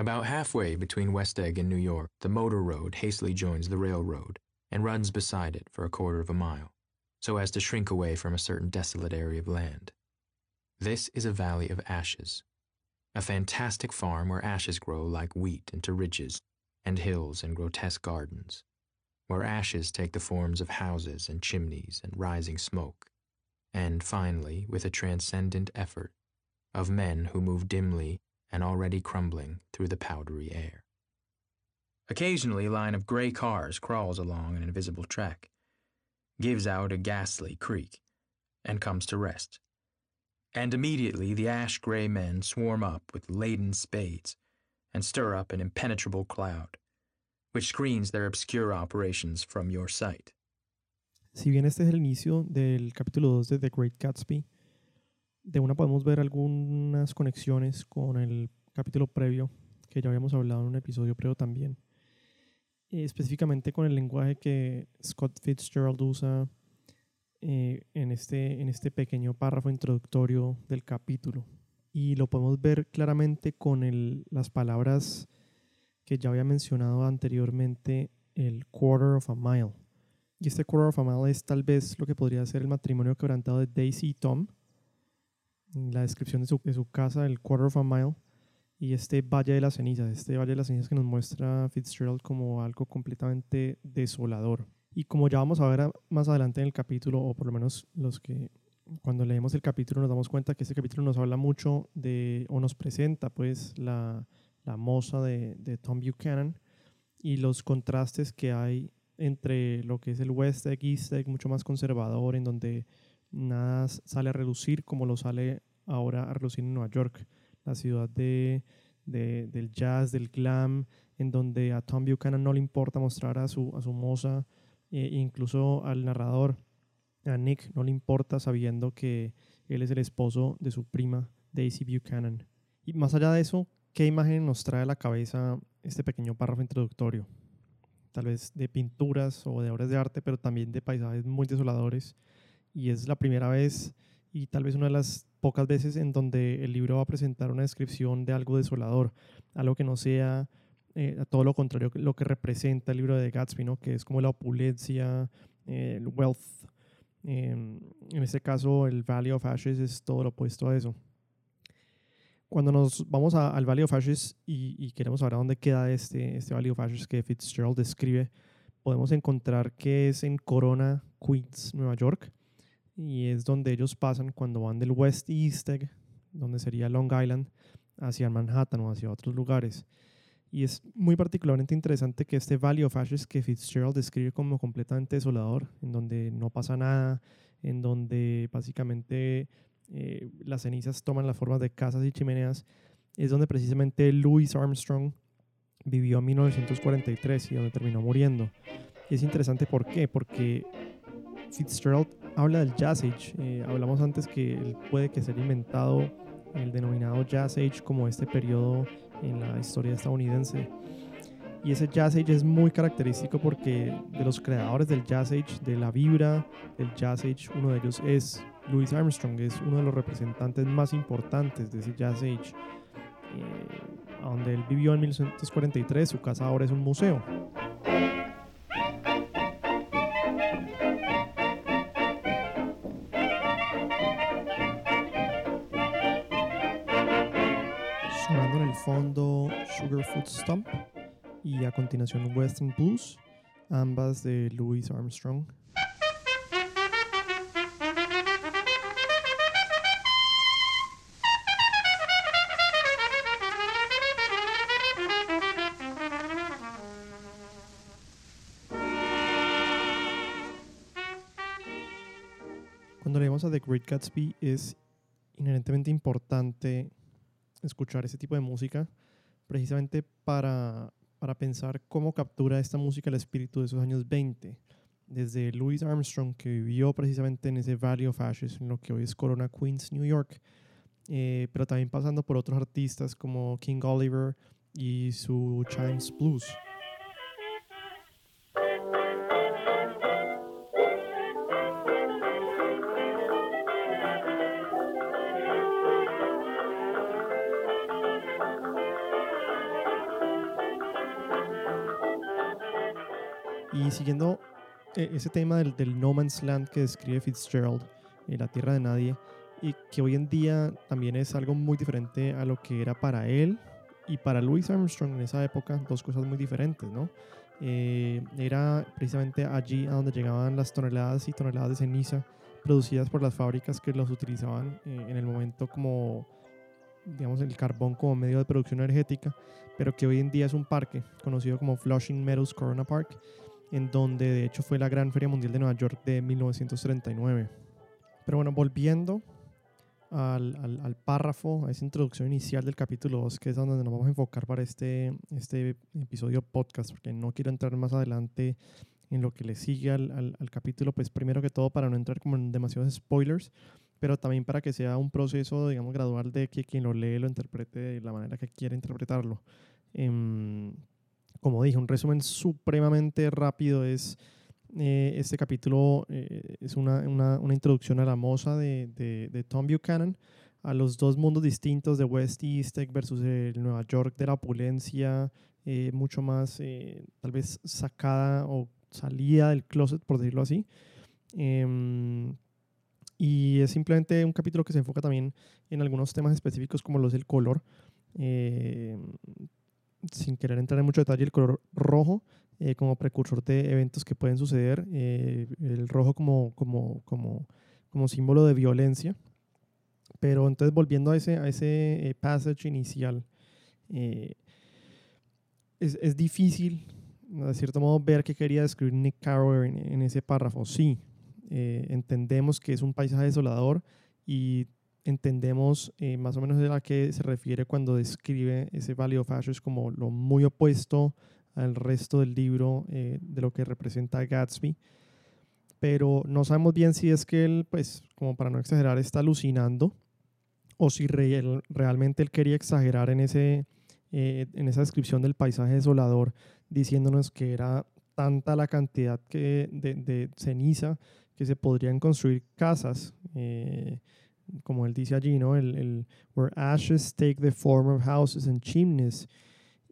About halfway between West Egg and New York, the motor road hastily joins the railroad and runs beside it for a quarter of a mile, so as to shrink away from a certain desolate area of land. This is a valley of ashes, a fantastic farm where ashes grow like wheat into ridges and hills and grotesque gardens, where ashes take the forms of houses and chimneys and rising smoke, and finally, with a transcendent effort, of men who move dimly and already crumbling through the powdery air. Occasionally, a line of gray cars crawls along an invisible track, gives out a ghastly creak, and comes to rest. And immediately the ash gray men swarm up with laden spades and stir up an impenetrable cloud, which screens their obscure operations from your sight. Si bien este es el inicio del capítulo 2 de The Great Gatsby, de una podemos ver algunas conexiones con el capítulo previo, que ya habíamos hablado en un episodio previo también. Eh, específicamente con el lenguaje que Scott Fitzgerald usa eh, en, este, en este pequeño párrafo introductorio del capítulo. Y lo podemos ver claramente con el, las palabras que ya había mencionado anteriormente, el quarter of a mile. Y este quarter of a mile es tal vez lo que podría ser el matrimonio quebrantado de Daisy y Tom, la descripción de su, de su, casa, el quarter of a mile, y este Valle de las Cenizas, este Valle de las Cenizas que nos muestra Fitzgerald como algo completamente desolador. Y como ya vamos a ver más adelante en el capítulo, o por lo menos los que cuando leemos el capítulo nos damos cuenta que este capítulo nos habla mucho de, o nos presenta pues la, la moza de, de Tom Buchanan y los contrastes que hay entre lo que es el West Egg, East Egg, mucho más conservador, en donde nada sale a relucir como lo sale ahora a relucir en Nueva York, la ciudad de, del jazz, del glam, en donde a Tom Buchanan no le importa mostrar a su, a su moza, e incluso al narrador, a Nick, no le importa sabiendo que él es el esposo de su prima, Daisy Buchanan. Y más allá de eso, ¿qué imagen nos trae a la cabeza este pequeño párrafo introductorio? Tal vez de pinturas o de obras de arte, pero también de paisajes muy desoladores y es la primera vez y tal vez una de las pocas veces en donde el libro va a presentar una descripción de algo desolador, algo que no sea eh, a todo lo contrario lo que representa el libro de Gatsby, ¿no? que es como la opulencia, eh, el wealth. Em, en este caso, el Valley of Ashes es todo lo opuesto a eso. Cuando nos vamos al Valley of Ashes y, y, queremos saber dónde queda este, este Valley of Ashes que Fitzgerald describe, podemos encontrar que es en Corona, Queens, Nueva York y es donde ellos pasan cuando van del West East Egg, donde sería Long Island, hacia Manhattan o hacia otros lugares. Y es muy particularmente interesante que este Valley of Ashes que Fitzgerald describe como completamente desolador, en donde no pasa nada, en donde básicamente eh, las cenizas toman la forma de casas y chimeneas, es donde precisamente Louis Armstrong vivió en 1943 y donde terminó muriendo. Y es interesante ¿por qué? Porque Fitzgerald habla del Jazz Age. Eh, hablamos antes que él puede que se haya inventado el denominado Jazz Age como este periodo en la historia estadounidense. Y ese Jazz Age es muy característico porque de los creadores del Jazz Age, de la vibra del Jazz Age, uno de ellos es Louis Armstrong, es uno de los representantes más importantes de ese Jazz Age. Eh, donde él vivió en 1943, su casa ahora es un museo. Fondo Sugarfoot Stomp y a continuación Western Blues, ambas de Louis Armstrong. Cuando leemos a The Great Gatsby es inherentemente importante escuchar ese tipo de música precisamente para, para pensar cómo captura esta música el espíritu de esos años 20. Desde Louis Armstrong, que vivió precisamente en ese Valley of Ashes, en lo que hoy es Corona Queens, New York, eh, pero también pasando por otros artistas como King Oliver y su Chimes Blues. Y siguiendo eh, ese tema del, del, no man's land que describe Fitzgerald, eh, la tierra de nadie, y que hoy en día también es algo muy diferente a lo que era para él y para Louis Armstrong en esa época, dos cosas muy diferentes, ¿no? Eh, era precisamente allí a donde llegaban las toneladas y toneladas de ceniza producidas por las fábricas que los utilizaban en el momento como digamos, el carbón como medio de producción energética, pero que hoy en día es un parque conocido como Flushing Meadows Corona Park, en donde de hecho fue la Gran Feria Mundial de Nueva York de 1939. Pero bueno, volviendo al, al, al, párrafo, a esa introducción inicial del capítulo 2, que es donde nos vamos a enfocar para este, este episodio podcast, porque no quiero entrar más adelante en lo que le sigue al, al, capítulo, pues primero que todo para no entrar como en demasiados spoilers, pero también para que sea un proceso, digamos, gradual de que quien lo lee lo interprete de la manera que quiere interpretarlo. Em, como dije, un resumen supremamente rápido es, eh, este capítulo eh, es una, una, una, introducción a la de, de, de, Tom Buchanan, a los dos mundos distintos de West East versus el Nueva York de la opulencia, eh, mucho más tal vez sacada o salida del closet, por decirlo así. Em, y es simplemente un capítulo que se enfoca también en algunos temas específicos como los del color. Eh, sin querer entrar en mucho detalle, el color rojo eh, como precursor de eventos que pueden suceder, eh, el rojo como, como, como, como símbolo de violencia. Pero entonces volviendo a ese, a ese passage inicial, es, es, difícil, de cierto modo, ver qué quería describir Nick Carroll en, en ese párrafo. Sí, eh, entendemos que es un paisaje desolador y entendemos eh, más o menos de la que se refiere cuando describe ese Valley of Ashes como lo muy opuesto al resto del libro eh, de lo que representa Gatsby. Pero no sabemos bien si es que él, pues, como para no exagerar, está alucinando o si realmente él quería exagerar en, ese, en esa descripción del paisaje desolador, diciéndonos que era tanta la cantidad que de, de ceniza que se podrían construir casas, eh, como él dice allí, ¿no? El, el, where ashes take the form of houses and chimneys,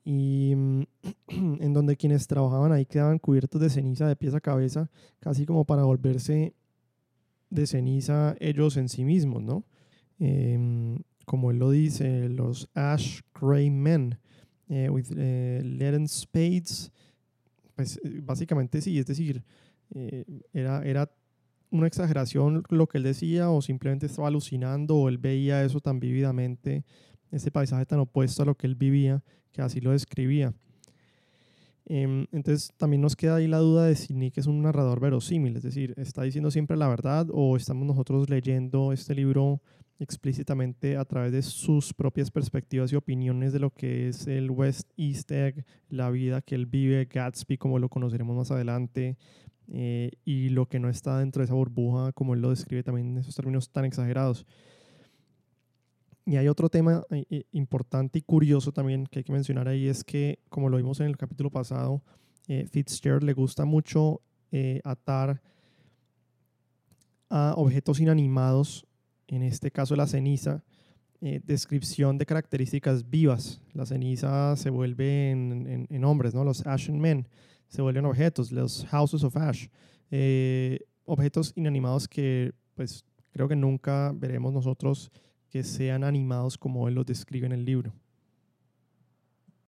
y mm, en donde quienes trabajaban ahí quedaban cubiertos de ceniza de pies a cabeza, casi como para volverse de ceniza ellos en sí mismos, ¿no? Em, como él lo dice, los ash gray men, eh, with eh, leaden spades, pues básicamente sí, es decir, era, era una exageración lo que él decía o simplemente estaba alucinando o él veía eso tan vívidamente, ese paisaje tan opuesto a lo que él vivía, que así lo describía. Em, entonces también nos queda ahí la duda de si Nick es un narrador verosímil, es decir, ¿está diciendo siempre la verdad o estamos nosotros leyendo este libro explícitamente a través de sus propias perspectivas y opiniones de lo que es el West East Egg, la vida que él vive, Gatsby como lo conoceremos más adelante, eh, y lo que no está dentro de esa burbuja, como él lo describe también en esos términos tan exagerados. Y hay otro tema eh, eh, importante y curioso también que hay que mencionar ahí, es que, como lo vimos en el capítulo pasado, Fitzgerald le gusta mucho atar a objetos inanimados, en este caso la ceniza, descripción de características vivas. La ceniza se vuelve en, en hombres, ¿no? los Ashen Men se vuelven objetos, los Houses of Ash, eh, objetos inanimados que pues creo que nunca veremos nosotros que sean animados como él los describe en el libro.